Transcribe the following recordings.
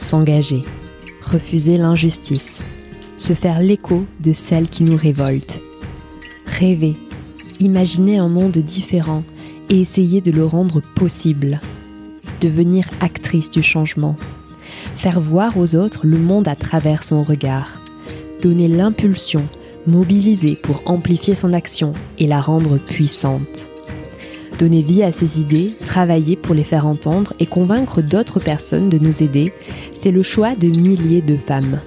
s'engager, refuser l'injustice, se faire l'écho de celle qui nous révolte. Rêver, imaginer un monde différent et essayer de le rendre possible. Devenir actrice du changement. Faire voir aux autres le monde à travers son regard. Donner l'impulsion, mobiliser pour amplifier son action et la rendre puissante. Donner vie à ses idées, travailler pour les faire entendre et convaincre d'autres personnes de nous aider, c'est le choix de milliers de femmes.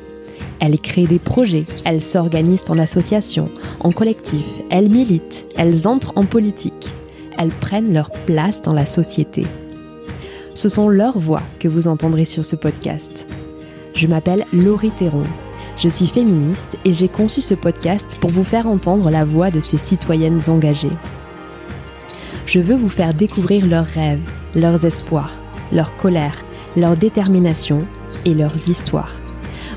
Elles créent des projets, elles s'organisent en association, en collectif, elles militent, elles entrent en politique, elles prennent leur place dans la société. Ce sont leurs voix que vous entendrez sur ce podcast. Je m'appelle Laurie Théron. Je suis féministe et j'ai conçu ce podcast pour vous faire entendre la voix de ces citoyennes engagées. Je veux vous faire découvrir leurs rêves, leurs espoirs, leur colère, leur détermination et leurs histoires.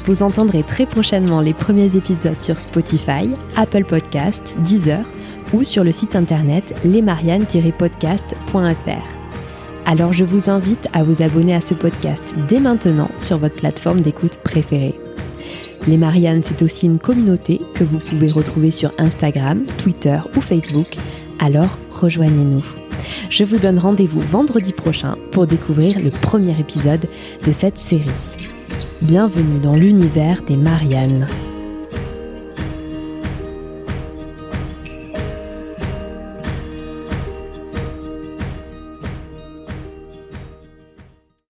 Vous entendrez très prochainement les premiers épisodes sur Spotify, Apple Podcast, Deezer ou sur le site internet lesmariannes-podcast.fr. Alors je vous invite à vous abonner à ce podcast dès maintenant sur votre plateforme d'écoute préférée. Les Mariannes, c'est aussi une communauté que vous pouvez retrouver sur Instagram, Twitter ou Facebook. Alors rejoignez-nous. Je vous donne rendez-vous vendredi prochain pour découvrir le premier épisode de cette série. Bienvenue dans l'univers des Mariannes.